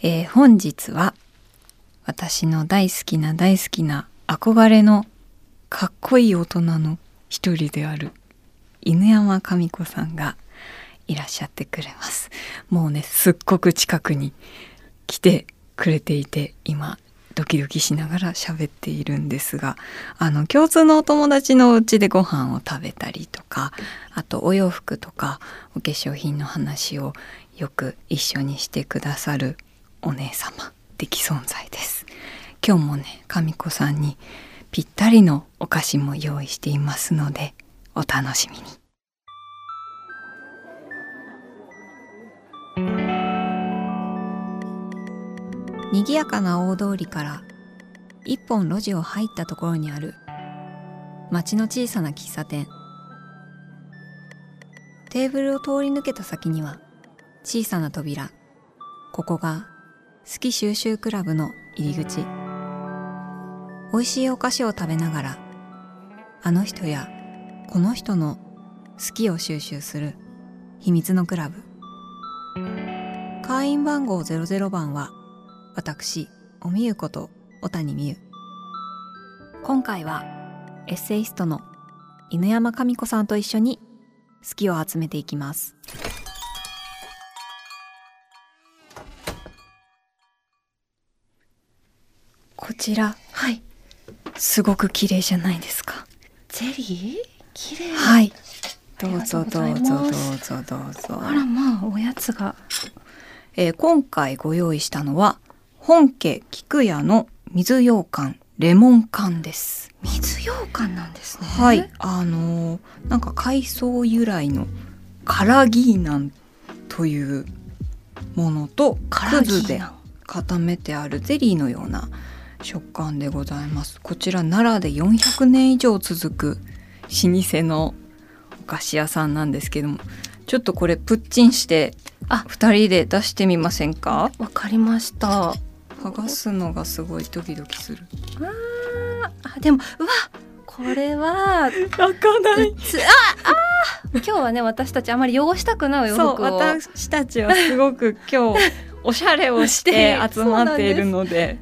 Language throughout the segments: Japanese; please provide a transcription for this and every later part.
えー本日は私の大好きな大好きな憧れのかっこいい大人の一人である犬山神子さんがいらっしゃってくれます。もうねすっごく近くに来てくれていて今ドキドキしながら喋っているんですがあの共通のお友達のお家でご飯を食べたりとかあとお洋服とかお化粧品の話をよく一緒にしてくださるお姉様的存在です。今日もね神子さんにぴったりのお菓子も用意していますのでお楽しみに。賑やかな大通りから一本路地を入ったところにある町の小さな喫茶店。テーブルを通り抜けた先には小さな扉。ここが好き収集クラブの入り口。美味しいお菓子を食べながらあの人やこの人の好きを収集する秘密のクラブ。会員番号00番は私おみゆこと小谷美優。今回はエッセイストの犬山神子さんと一緒に好きを集めていきます。ちら。はい。すごく綺麗じゃないですか。ゼリー？綺麗。はい。どうぞどうぞどうぞどうぞ。あらまあおやつが。えー今回ご用意したのは本家菊屋の水羊羹レモン缶です。水羊羹なんですね。はい。あのーなんか海藻由来のカラギーナンというものとカラで固めてあるゼリーのような食感でございます。こちら奈良で400年以上続く老舗のお菓子屋さんなんですけどもちょっとこれプッチンしてあ2人で出してみませんか？わかりました。剥がすのがすごいドキドキする。あでもうわこれは開かなつああ今日はね私たちあまり汚したくないお洋服を。私たちはすごく今日おしゃれをして 集まっているので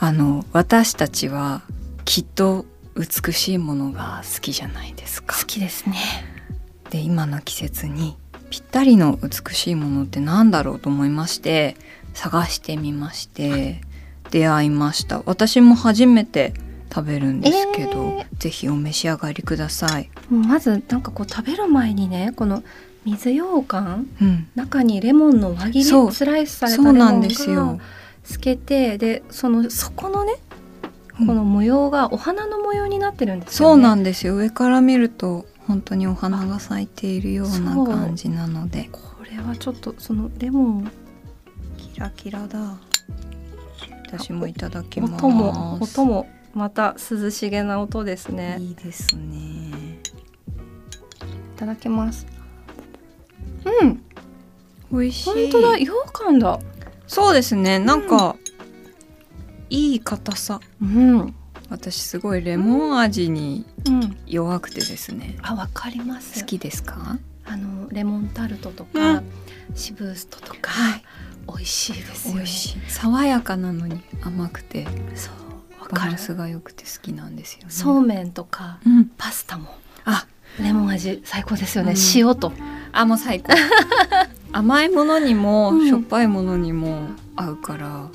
あの私たちはきっと美しいものが好きじゃないですか。好きですね。で今の季節にぴったりの美しいものって何だろうと思いまして探してみまして出会いました。私も初めて食べるんですけど、ぜひお召し上がりください、まずなんかこう食べる前にねこの水羊羹？うん、中にレモンの輪切そう。りスライスされたそうなんレモンがですよ透けてでその底のねうんこの模様がお花の模様になってるんですそう。なんですよ上から見ると本当にお花が咲いているような感じなのでこれはちょっとそのレモンキラキラだ私もいただきます音も音もまた涼しげな音ですね。いいいですねただきます。うん、美味しい本当だ羊羹だ。そうですね。なんか、いい硬さ。うん、うん、私すごいレモン味に弱くてですね。あわかります。好きですか？あのレモンタルトとか、うん。シブーストとか、はい。美味しいですよね。美味しい。爽やかなのに甘くてそうわバかる。ランスが良くて好きなんですよね。そうめんとかうん。パスタも。あ。レモン味最高ですよね。うん。塩と。あもう最高 甘いものにも、うん。しょっぱいものにも合うから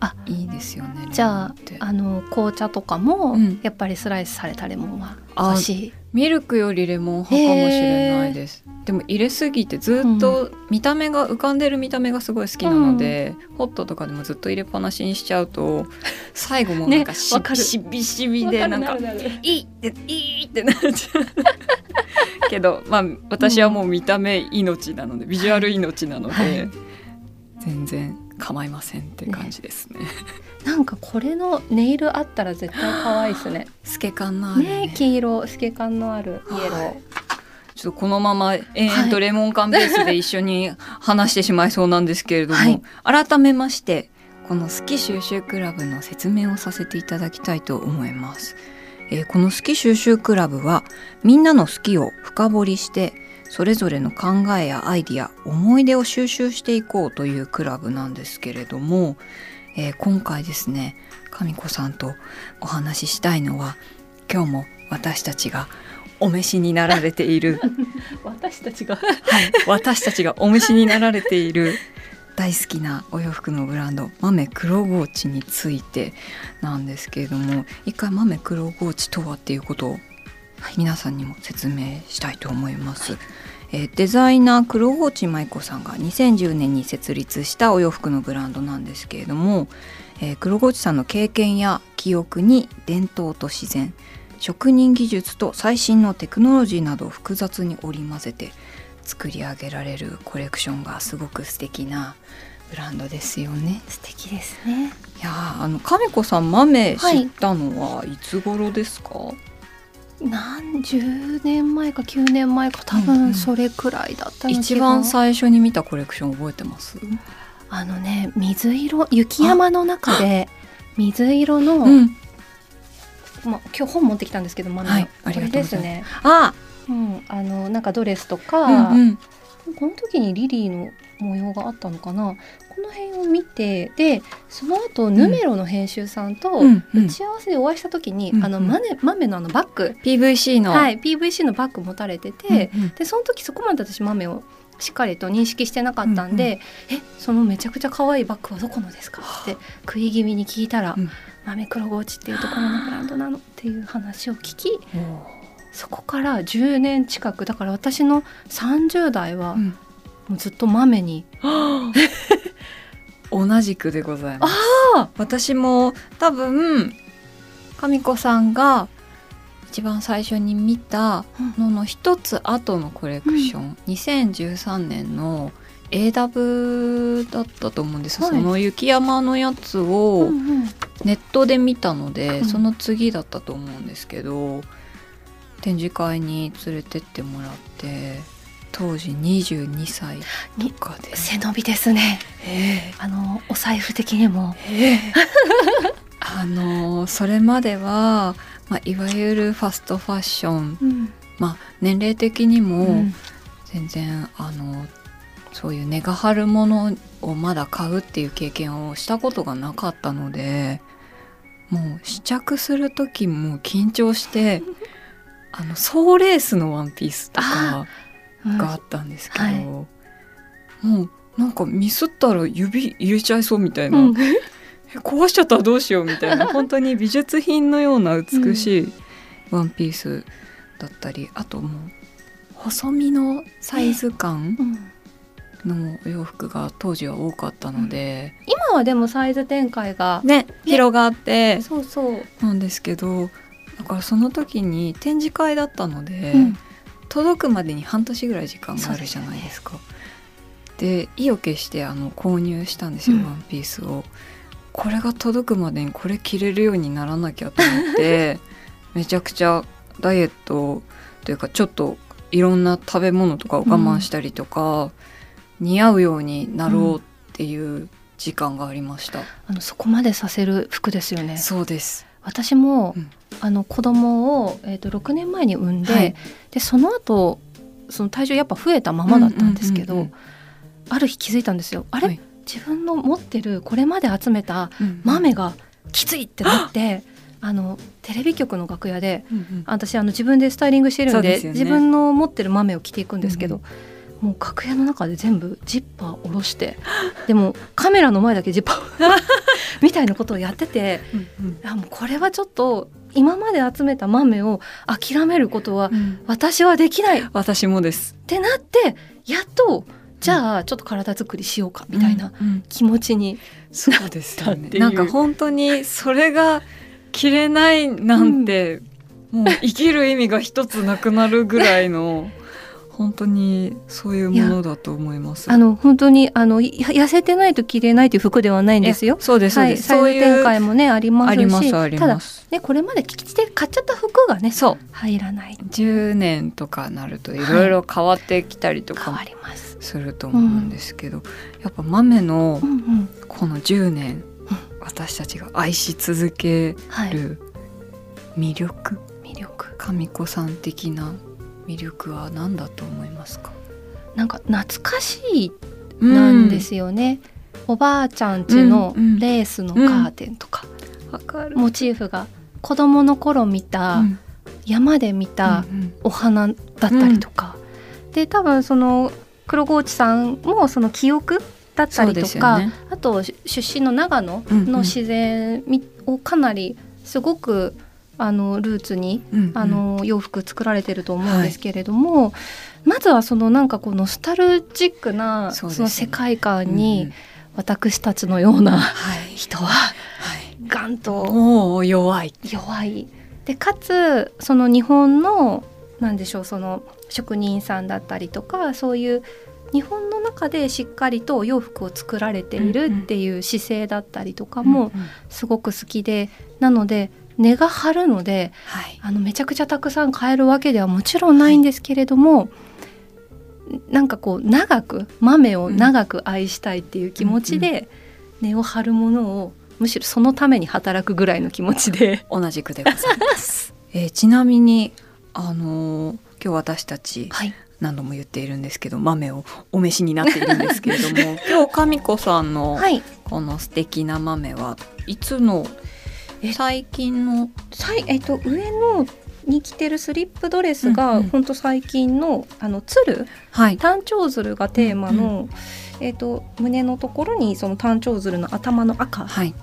あいいですよね。じゃああの紅茶とかも、うん。やっぱりスライスされたレモンはあ美味しい。ミルクよりレモン派かもしれないです。でも入れすぎてずっと見た目が浮かんでる見た目がすごい好きなので、ホットとかでもずっと入れっぱなしにしちゃうと最後もなんかしねわかるしびしびでなんかいいっていいってなっちゃう。けどまあ私はもう見た目命なので、ビジュアル命なので、はい。全然構いませんって感じですね。なんかこれのネイルあったら絶対可愛いですね。透け感のあるねね黄色透け感のあるイエロー。はいちょっとこのまま延々とレモン缶ベースで一緒に話してしまいそうなんですけれども、はい改めましてこの好き収集クラブの説明をさせていただきたいと思います。えーこの好き収集クラブはみんなの好きを深掘りしてそれぞれの考えやアイディア思い出を収集していこうというクラブなんですけれども、えー今回ですね神子さんとお話ししたいのは今日も私たちがお召しになられている 私たちが？はい、私たちがお召しになられている 大好きなお洋服のブランド豆黒ゴーチについてなんですけれども一回豆黒ゴーチとはっていうことを皆さんにも説明したいと思います。えーデザイナー黒ゴーチ舞子さんが2010年に設立したお洋服のブランドなんですけれども、えー黒ゴーチさんの経験や記憶に伝統と自然職人技術と最新のテクノロジーなどを複雑に織り交ぜて作り上げられるコレクションがすごく素敵なブランドですよね。素敵ですねいやーあの亀子さん豆知ったのはいつ頃ですか？何十年前か9年前か多うんうん。分それくらいだったの一番最初に見たコレクション覚えてます？あのね水色雪山の中で水色の、うん。まあ、今日本持ってきたんですけど豆の、はいこれですね、あ、うん、あのなんかドレスとうか、んうん。この時にリリーの模様があったのかな？この辺を見てでその後ヌメロの編集さんとうんうん。打ち合わせでお会いした時に、うんあのマネ豆のあのバッグ、PVC の。はい、PVC のバッグ持たれてて、うんうん。でその時そこまで私豆をしっかりと認識してなかったんで「えそのめちゃくちゃ可愛いバッグはどこのですか?」って食い気味に聞いたら「うん。豆黒ゴーチっていうところのブランドなの」っていう話を聞きそこから10年近くだから私の30代はうん。もうずっと豆に、同じくでございます。あ私も多分神子さんが一番最初に見たのの一つ後のコレクション、2013年の AW だったと思うんです、はい。その雪山のやつをうんうん。ネットで見たので、うん。その次だったと思うんですけど展示会に連れてってもらって当時22歳とかで。背伸びですね。えあのお財布的にも。え あのそれまでは、まあ、いわゆるファストファッション、うん。まあ、年齢的にもうん。全然、あのそういう値が張るものをまだ買うっていう経験をしたことがなかったのでもう試着する時も緊張してあの総レースのワンピースとかうんがあったんですけど、はい。もうなんかミスったら指入れちゃいそうみたいな。うん。え壊しちゃったらどうしようみたいな。本当に美術品のような美しいワンピースだったり、あともう細身のサイズ感うん。のお洋服が当時は多かったので、今はでもサイズ展開が、ね。広がってそうそう、なんですけどだからその時に展示会だったので、うん届くまでに半年ぐらい時間があるじゃないですか。で意を決してあの購入したんですよ、うんワンピースを。これが届くまでにこれ着れるようにならなきゃと思って めちゃくちゃダイエットというかちょっといろんな食べ物とかを我慢したりとか、似合うようになろうっていう時間がありました。あのそこまでさせる服ですよねそうです。私も、うんあの子供をえっ、と6年前に産んで、はい。でその後その体重やっぱ増えたままだったんですけど、うんうんうんある日気づいたんですよ。あれ、はい。自分の持ってるこれまで集めたうん豆がきついってなってあのテレビ局の楽屋でうんうん。私あの自分でスタイリングしてるんでね。自分の持ってる豆を着ていくんですけど、うんもう楽屋の中で全部ジッパー下ろして でもカメラの前だけジッパー みたいなことをやっててうんうん。あもうこれはちょっと今まで集めた豆を諦めることはうん。私はできない。っ私もです。てなってやっとじゃあちょっと体作りしようかみたいなうん。うん。気持ちに、なったっていう。ねなんか本当にそれが着れないなんて、もう生きる意味が一つなくなるぐらいの本当にそういうものだと思います。あの本当にあのや痩せてないと着れないという服ではないんですよえ。そうですそうはい、です、サイズ展開もねありますしありますありただ。ねこれまで着て買っちゃった服がねそう入らない10年とかなるといろいろ変わってきたりとか変もわります。すると思うんですけど、やっぱ豆のうんうんこの10年、私たちが愛し続けはい、る魅力？魅力神子さん的な魅力は何だと思いますか？なんか懐かしいなんですよね、おばあちゃんちのレースのカーテンとか、モチーフが子供の頃見た、うん。山で見たうんお花だったりとか、で多分その黒河内さんもその記憶だったりとか、ね、あとし出身の長野うんうん。の自然みをかなりすごくあのルーツにうんうん。あの洋服作られてると思うんですけれども、まずはそのなんかこうノスタルジックなそ,、の世界観うんにうん。私たちのようなはい。人ははい。ガンとおお弱い。弱い。でかつその日本のなんでしょうその職人さんだったりとかそういう日本の中でしっかりとお洋服を作られているっていう姿勢だったりとかもすごく好きでなので値が張るのではい。あのめちゃくちゃたくさん買えるわけではもちろんないんですけれども、なんかこう長く豆を長く愛したいっていう気持ちで値を張るものをむしろそのために働くぐらいの気持ちで。同じくでございます、えーちなみにあのー今日私たちはい、何度も言っているんですけど豆をお召しになっているんですけれども 今日神子さんのはい、この素敵な豆はいつのえ最近の？さいえっと上のに着てるスリップドレスうんがうん。本当最近のあの鶴はい。単調鶴がテーマの、えっと胸のところにその単調鶴の頭の赤はい。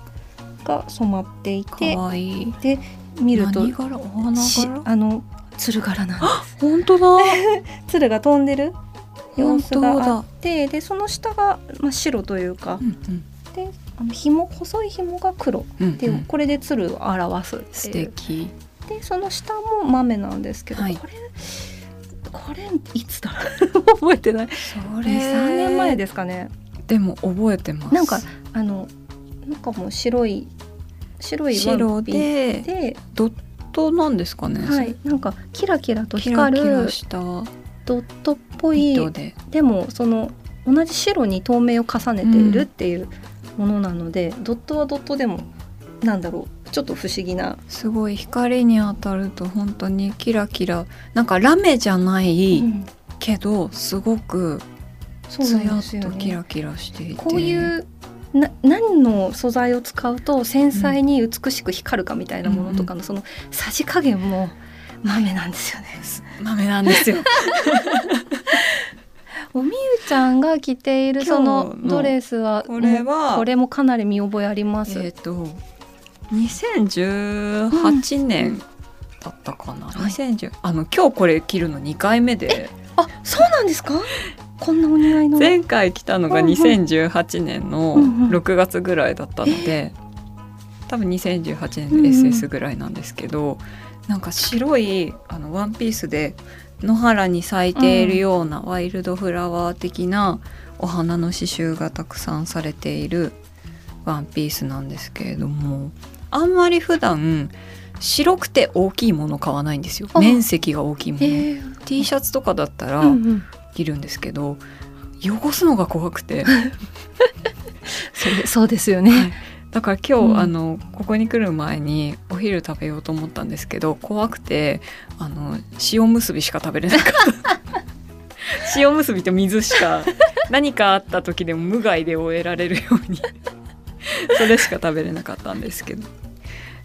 が染まっていかてわいい。で見るとあの鶴柄なんです本当だ。鶴が飛んでる？様子があ本ってでその下が、まあ、白というか。う、ん。であの紐細い紐が黒で、うんうん。うんこれで鶴を表す素敵。でその下も豆なんですけど、はい。これこれいつだ覚えてない。そ23年前ですかね。でも覚えてます。なんかあのなんかもう白い白いワ白ンピで。で、ドットなんですかね、はい、なんかキラキラと光るドットっぽい。でもその同じ白に透明を重ねているっていうものなので、ドットはドットでもなんだろうちょっと不思議な、すごい光に当たると本当にキラキラ。なんかラメじゃないうんけどすごくそうツヤっ。とキラキラしていて。こういうな何の素材を使うと繊細に美しく光るかみたいなものとかのそのさじ加減も豆なんですよね。豆なんですよおみゆちゃんが着ているそのドレスはこれはこれもかなり見覚えあります。えっと2018年だったかな、はい2010あの今日これ着るの2回目で。あそうなんですか？こんなお似合いの。前回着たのがうんうん。2018年のうんうん。6月ぐらいだったので、多分2018年の SS ぐらいなんですけど、なんか白いあのワンピースで野原に咲いているようなワイルドフラワー的なお花の刺繍がたくさんされているワンピースなんですけれどもあんまり普段白くて大きいもの買わないんですよ。あ。面積が大きいもの、え。ー T シャツとかだったら、うんうん。着るんですけど汚すのが怖くて、それそうですよね。はいだから今日、うん。あのここに来る前にお昼食べようと思ったんですけど怖くてあの塩むすびしか食べれなかった。塩むすびと水しか何かあった時でも無害で終えられるようにそれしか食べれなかったんですけど。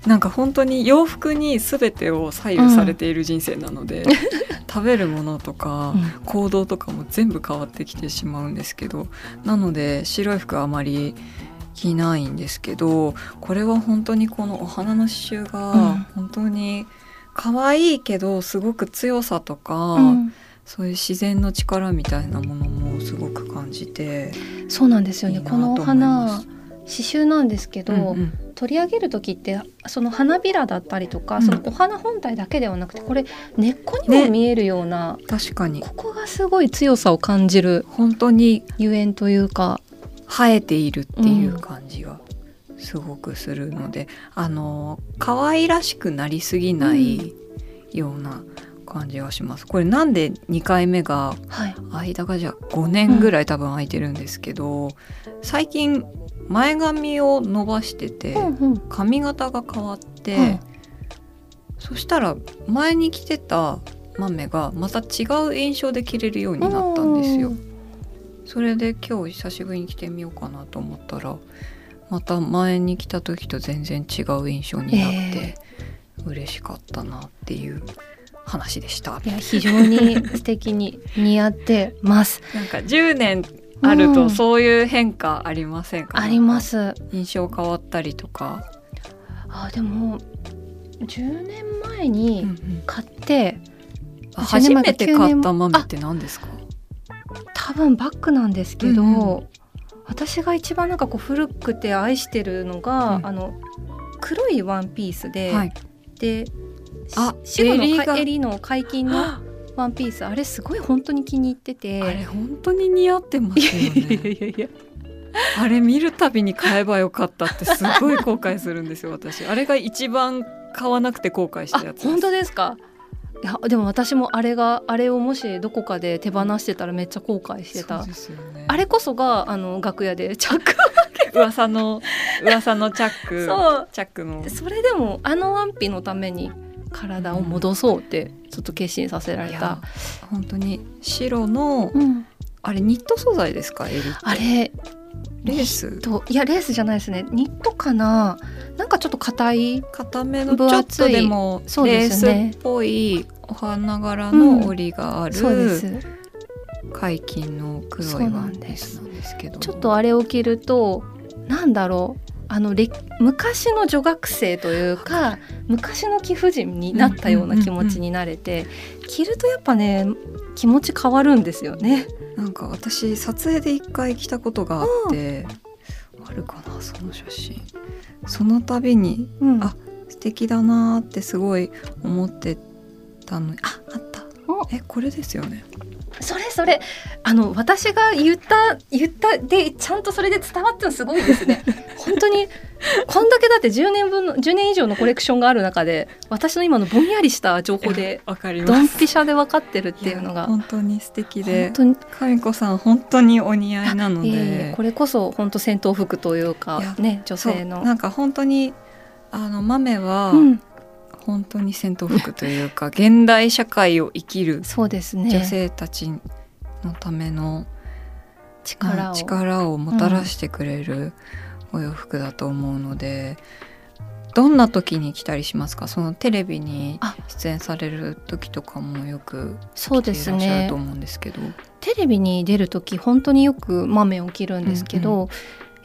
なんか本当に洋服に全てを左右されている人生なので、食べるものとか、うん。行動とかも全部変わってきてしまうんですけどなので白い服はあまり着ないんですけどこれは本当にこのお花の刺繍うん。が本当に可愛いけどすごく強さとか、うん。そういう自然の力みたいなものもすごく感じてそうなんですよね。このお花す刺繍なんですけど、うんうん。取り上げる時ってその花びらだったりとか、うん。そのお花本体だけではなくてこれ根っこにもね。見えるような、確かに。ここがすごい強さを感じる本当に。ゆえんというか、生えているっていう感じがすごくするので、あの可愛らしくなりすぎないような感じがします。これなんで2回目がはい、間がじゃあ5年ぐらい多分空いてるんですけど、最近前髪を伸ばしてて、うんうん。髪型が変わって、はいそしたら前に着てた豆がまた違う印象で着れるようになったんですよ。それで今日久しぶりに着てみようかなと思ったらまた前に来た時と全然違う印象になって、嬉しかったなっていう話でした。いや非常に素敵に似合ってます。なんか10年あるとうんそういう変化ありませんか、あります。印象変わったりとか、あでも10年前に買って、あ10年前か初めて買った豆って何ですか？多分バッグなんですけど、うんう私が一番なんかこう古くて愛してるのが、うん。あの黒いワンピースで、はい、であし白の襟の解禁のワンピースあれすごい本当に気に入ってて。あれ本当に似合ってますよね。いやいやあれ見るたびに買えばよかったってすごい後悔するんですよ私。あれが一番買わなくて後悔したあやつです。本当ですか？いやでも私もあれがあれをもしどこかで手放してたらめっちゃ後悔してた。ね。あれこそがあの楽屋でチャック。噂の噂のチャック。そう。チャックの。それでもあのワンピのために体を戻そうってちょっと決心させられた。いや、本当に白のうん、あれニット素材ですか？あれレース？といやレースじゃないですね。ニットかな？なんかちょっと硬い固めの分ちょっ厚いとでもそうレースですねっぽいお花柄の織りがある、そうです。解禁の黒いワンピースなんですけど。ちょっとあれを着るとなんだろう。あのれ昔の女学生というか 昔の貴婦人になったような気持ちになれて、着るとやっぱね気持ち変わるんですよね。なんか私撮影で一回来たことがあって、あるかなその写真。その度にうん。あ素敵だなーってすごい思ってたのにああった。お。えこれですよねそれそれあの私が言った言ったでちゃんとそれで伝わってるのすごいですね。本当にこんだけだって10年分の10年以上のコレクションがある中で私の今のぼんやりした情報で わかりドンピシャで分かってるっていうのやが本当に素敵で。本当に。さん本当にお似合いなのいえいえでこれこそ本当戦闘服というかね女性の。なんか本当にあの豆はうん、本当に戦闘服というか現代社会を生きるそうですね。女性たちのための力を。力をもたらしてくれるお洋服だと思うので、どんな時に着たりしますか？そのテレビにあ出演される時とかもよくそう着ていですねらっしゃると思うんですけど、テレビに出る時本当によく豆を着るんですけど、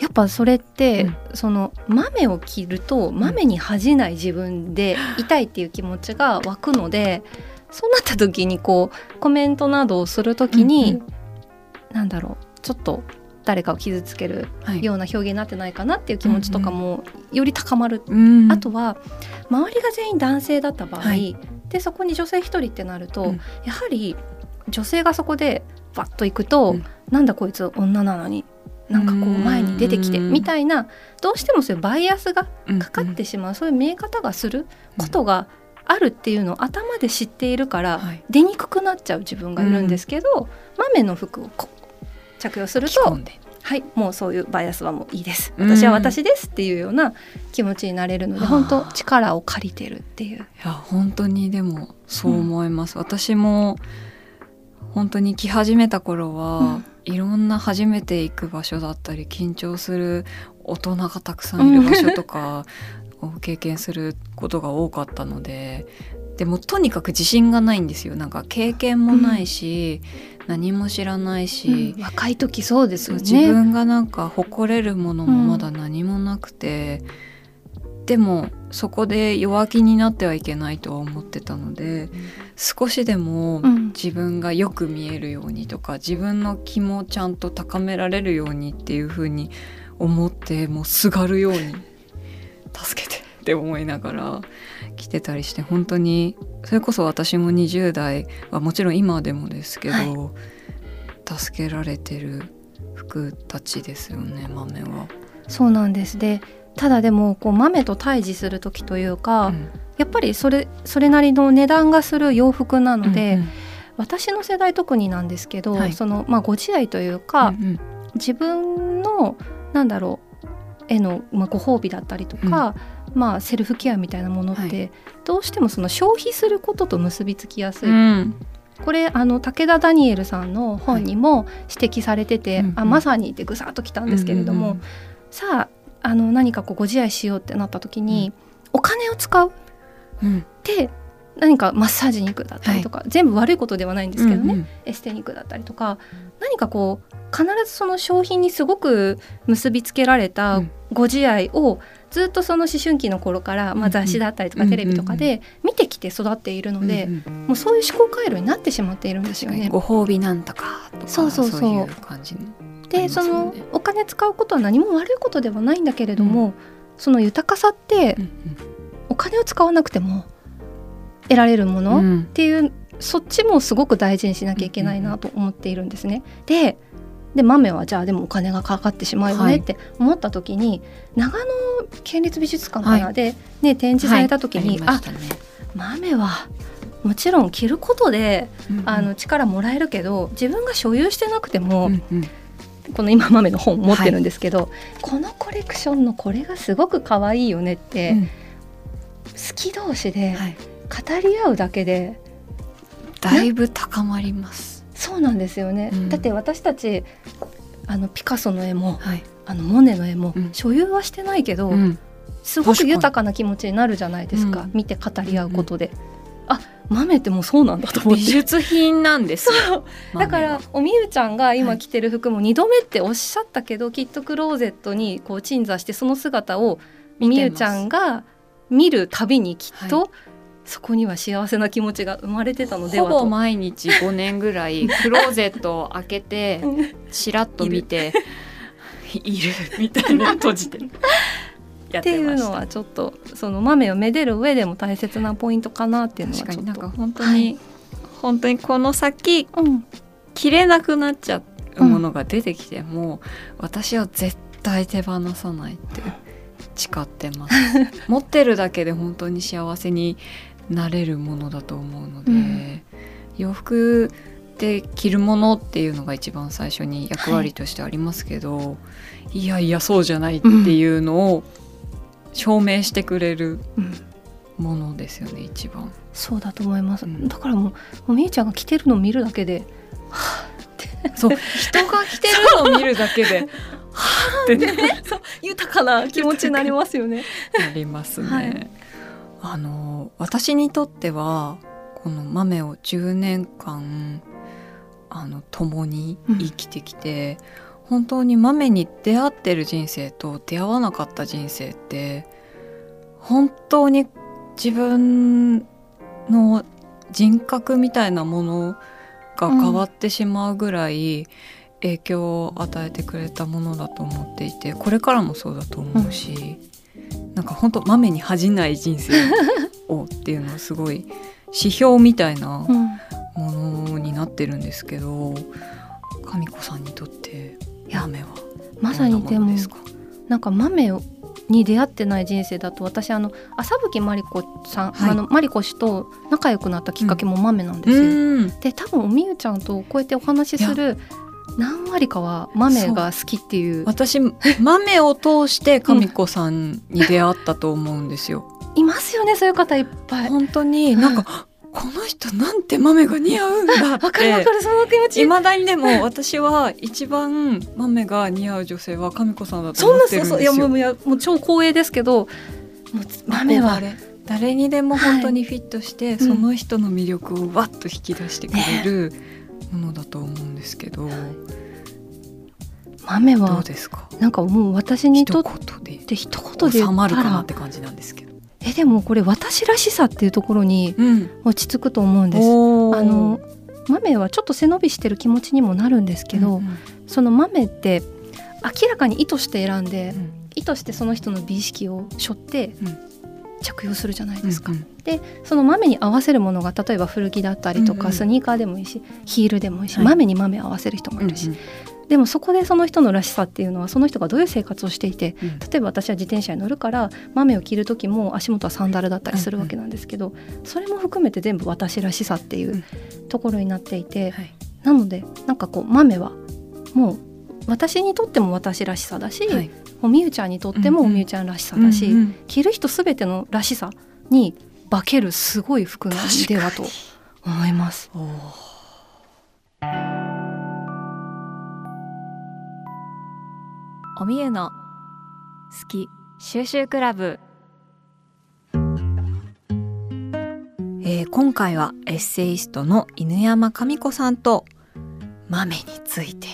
やっぱそれって、その豆を着ると豆に恥じない自分で いたいっていう気持ちが湧くのでそうなった時にこうコメントなどをする時に、うんなんだろうちょっと誰かを傷つけるはい。ような表現になってないかなっていう気持ちとかもより高まる。うん。あとは周りが全員男性だった場合、はい。でそこに女性一人ってなると、うん。やはり女性がそこでバッと行くと、うん。なんだこいつ女なのになんかこう前に出てきてうん。みたいなどうしてもそういうバイアスがかかっうんてしまう、そういう見え方がすることがあるっていうのを頭で知っているから、はい。出にくくなっちゃう自分がいるんですけど、豆の服を着用するとはいもうそういうバイアスはもういいです。うん。私は私ですっていうような気持ちになれるので、はあ。本当力を借りてるっていう。いや本当にでもそう思います、私も本当に来始めた頃は、うんいろんな初めて行く場所だったり緊張する大人がたくさんいる場所とか を経験することが多かったのででもとにかく自信がないんですよ。なんか経験もないし、何も知らないし、うん。若い時そうですよね。自分がなんか誇れるものもまだ何もなくて、でもそこで弱気になってはいけないとは思ってたので少しでもうん。自分がよく見えるようにとか自分の気もちゃんと高められるようにっていう風に思ってもうすがるように助けて って思いながら来てたりして本当にそれこそ私も20代はもちろん今でもですけど、は助けられてる服たちですよね豆は。そうなんです。でただでもこう豆と対峙する時というか、うん。やっぱりそれそれなりの値段がする洋服なので、うんうん私の世代特になんですけど、はい。そのまあご時代というか、うんうん。自分のなんだろうへの、まあ、ご褒美だったりとか、まあ、セルフケアみたいなものって、はい。どうしてもその消費することと結びつきやすい、うん。これあの武田ダニエルさんの本にも指摘されてて、うんうんあまさにってぐさっときたんですけれども、うんうん。さああの何かこうご自愛しようってなった時に、お金を使う。うん。って何かマッサージに行くだったりとか、全部悪いことではないんですけどね、うんうん。エステに行くだったりとか何かこう必ずその商品にすごく結びつけられたうん。ご自愛をずっとその思春期の頃から、まあ、うんうん。雑誌だったりとかテレビとかで見てきて育っているので、うんうんもうそういう思考回路になってしまっているんですよね。ご褒美なんとかとかそうそう。そういう感じのでね。のお金使うことは何も悪いことではないんだけれども、その豊かさってうんお金を使わなくても得られるもの、っうん。ていうそっちもすごく大事にしなきゃいけないなと思っているんですね。でで豆はじゃあでもお金がかかってしまうよはい。ねって思った時に、長野県立美術館かな、はい。で、ね、展示された時に、はい。あね。あ豆はもちろん着ることでうんうん。あの力もらえるけど自分が所有してなくても、うんうんこの今豆の本持ってるんですけど、このコレクションのこれがすごく可愛いよねって、うん。好き同士ではい。語り合うだけでだいぶ高まります。そうなんですよね、うん。だって私たちあのピカソの絵もはい。あのモネの絵もうん。所有はしてないけど、うん。すごく豊かな気持ちになるじゃないですか、うん。見て語り合うことで、あ豆ってもうそうなんだと思って。美術品なんですよ。だからおみゆちゃんが今着てる服も2度目っておっしゃったけど、きっとクローゼットにこう鎮座してその姿をおみゆちゃんが見るたびにきっと、はそこには幸せな気持ちが生まれてたのでほはと。ぼ毎日5年ぐらい クローゼットを開けてうん。ちらっと見ているみたいな閉じてやっていうました。のはちょっとその豆をめでる上でも大切なポイントかなっていうのは確かになんちょっと。か本当に、本当にこの先うん。着れなくなっちゃうものが出てきても、私は絶対手放さないって誓ってます。持ってるだけで本当に幸せになれるものだと思うので、うん。洋服で着るものっていうのが一番最初に役割としてありますけど、い、やいやそうじゃないっていうのを証明してくれるうん。ものですよね一番。そうだと思います、うん。だからもうおみゆちゃんが着てるのを見るだけでそう人が着てるのを見るだけで はぁって。ね。そう豊かな気持ちになりますよね。なりますね。はい。あの私にとってはこの豆を10年間あの共に生きてきて、本当に豆に出会ってる人生と出会わなかった人生って本当に自分の人格みたいなものが変わってしまうぐらい影響を与えてくれたものだと思っていてこれからもそうだと思うし、なんか本当豆に恥じない人生をっていうのはすごい指標みたいなうん。ものになってるんですけど神子さんにとっていや豆はまさにでもなものですか？なんか豆に出会ってない人生だと私あの朝吹まりこさん、はい。あのまりこ氏と仲良くなったきっかけも豆なんですよ。うん。で多分おみゆちゃんとこうやってお話しする何割かは豆が好きっていう。私豆を通して神子さんに出会ったと思うんですよ。いますよねそういう方いっぱい。本当になんか、この人なんて豆が似合うんだっ わかるわかてるその気持ち。いまだにでも私は一番豆が似合う女性は神子さんだとそんな思ってそうるんですよ。そういやもういやもう超光栄ですけどもう豆は。誰にでも本当にフィットして、い。その人の魅力をわっと引き出してくれるものだと思うんですけど、ど豆はうですか？なんかもう私にと一って一言で言収まるかなって感じなんですけど。えでもこれ私らしさっていうところにうん、落ち着くと思うんです。おー。あの豆はちょっと背伸びしてる気持ちにもなるんですけど、うんその豆って明らかに意図して選んで、うん。意図してその人の美意識を背負ってうん。着用するじゃないですか。うんでその豆に合わせるものが例えば古着だったりとか、うんうんスニーカーでもいいしヒールでもいいし、はい。豆に豆を合わせる人もいるし、うんでもそこでその人のらしさっていうのはその人がどういう生活をしていてうん。例えば私は自転車に乗るから豆を着る時も足元はサンダルだったりするわけなんですけど、それも含めて全部私らしさっていうところになっていて、はい。なのでなんかこう豆はもう私にとっても私らしさだし、はい。もうみゆちゃんにとってもみゆちゃんらしさだし、うんうん着る人すべてのらしさに化けるすごい服なんではと思います。おみゆの好き収集クラブ、えー今回はエッセイストの犬山紙子さんと豆について。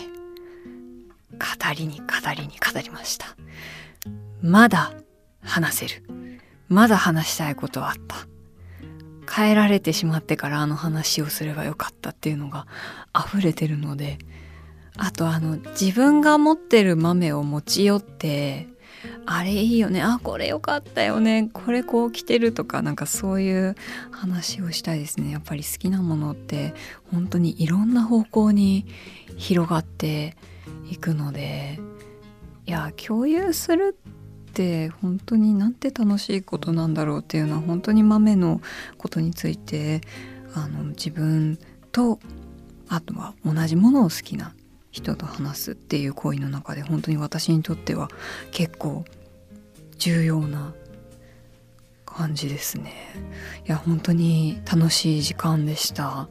語りに語りに語りました。まだ話せる。まだ話したいことはあった。変えられてしまってからあの話をすればよかったっていうのが溢れてるので。あとあの自分が持ってる豆を持ち寄ってあれいいよねあこれよかったよねこれこう着てるとかなんかそういう話をしたいですね。やっぱり好きなものって本当にいろんな方向に広がっていくのでいや共有するって本当になんて楽しいことなんだろうっていうのは本当に豆のことについてあの自分とあとは同じものを好きな人と話すっていう行為の中で本当に私にとっては結構重要な感じですね。いや本当に楽しい時間でした、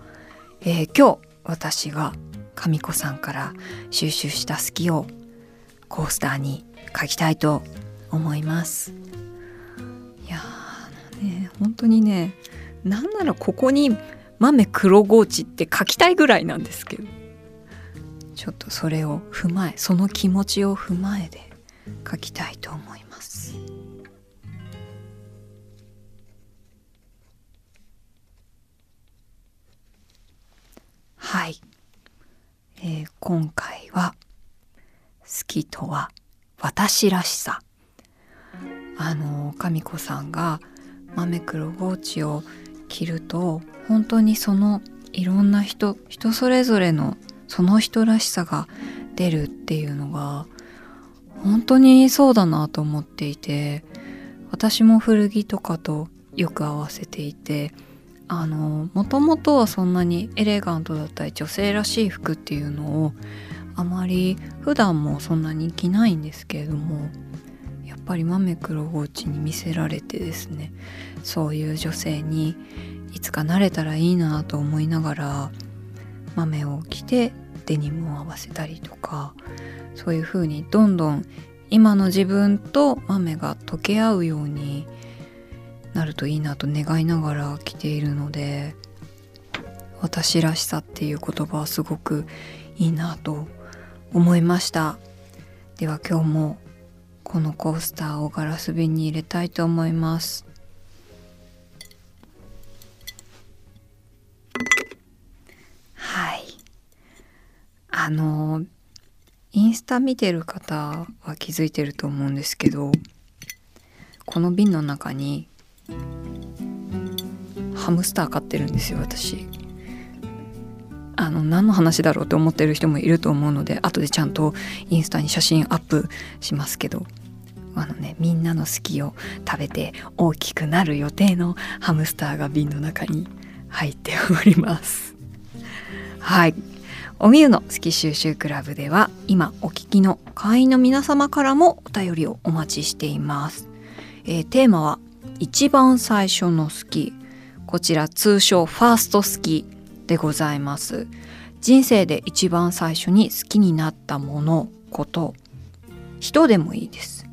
えー今日私が神子さんから収集した好きをコースターに書きたいと思います。いやあのね本当にねなんならここに豆黒ゴーチって書きたいぐらいなんですけど。ちょっとそれを踏まえその気持ちを踏まえで書きたいと思います。はい、えー今回は「好きとは私らしさ」あの神子さんが豆黒ゴーチを着ると本当にそのいろんな人人それぞれのその人らしさが出るっていうのが本当にそうだなと思っていて私も古着とかとよく合わせていてあのもともとはそんなにエレガントだったり女性らしい服っていうのをあまり普段もそんなに着ないんですけれどもやっぱり豆黒ゴーチに見せられてですねそういう女性にいつかなれたらいいなと思いながら豆を着てデニムを合わせたりとかそういう風にどんどん今の自分と豆が溶け合うようになるといいなと願いながら着ているので私らしさっていう言葉はすごくいいなと思いました。では今日もこのコースターをガラス瓶に入れたいと思います。あのインスタ見てる方は気づいてると思うんですけどこの瓶の中にハムスター飼ってるんですよ私。あの何の話だろうと思ってる人もいると思うので後でちゃんとインスタに写真アップしますけどあのねみんなの好きを食べて大きくなる予定のハムスターが瓶の中に入っております。はい。おみゆの好き収集クラブでは今お聞きの会員の皆様からもお便りをお待ちしています、えーテーマは一番最初の好きこちら通称ファースト好きでございます。人生で一番最初に好きになったものこと。人でもいいです。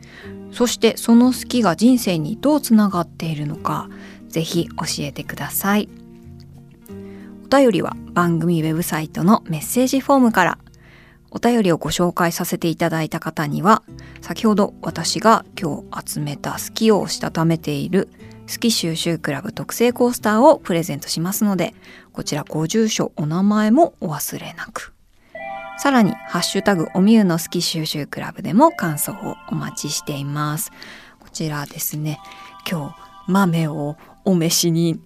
そしてその好きが人生にどうつながっているのかぜひ教えてください。便りは番組ウェブサイトのメッセージフォームから。お便りをご紹介させていただいた方には先ほど私が今日集めた好きをしたためている好き収集クラブ特製コースターをプレゼントしますのでこちらご住所お名前もお忘れなく。さらにハッシュタグおみゆの好き収集クラブでも感想をお待ちしています。こちらですね。今日豆をお召しに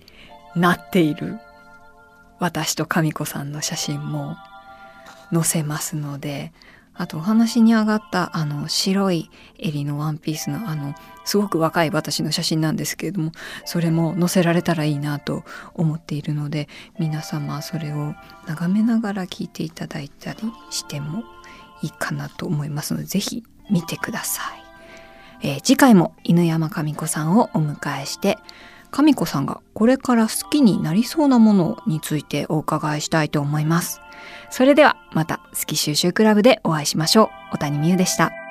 なっている私と神子さんの写真も載せますのであとお話に上がったあの白い襟のワンピースのあのすごく若い私の写真なんですけれどもそれも載せられたらいいなと思っているので皆様それを眺めながら聞いていただいたりしてもいいかなと思いますのでぜひ見てください、えー、次回も犬山神子さんをお迎えして神子さんがこれから好きになりそうなものについてお伺いしたいと思います。それではまた好き収集クラブでお会いしましょう。小谷美優でした。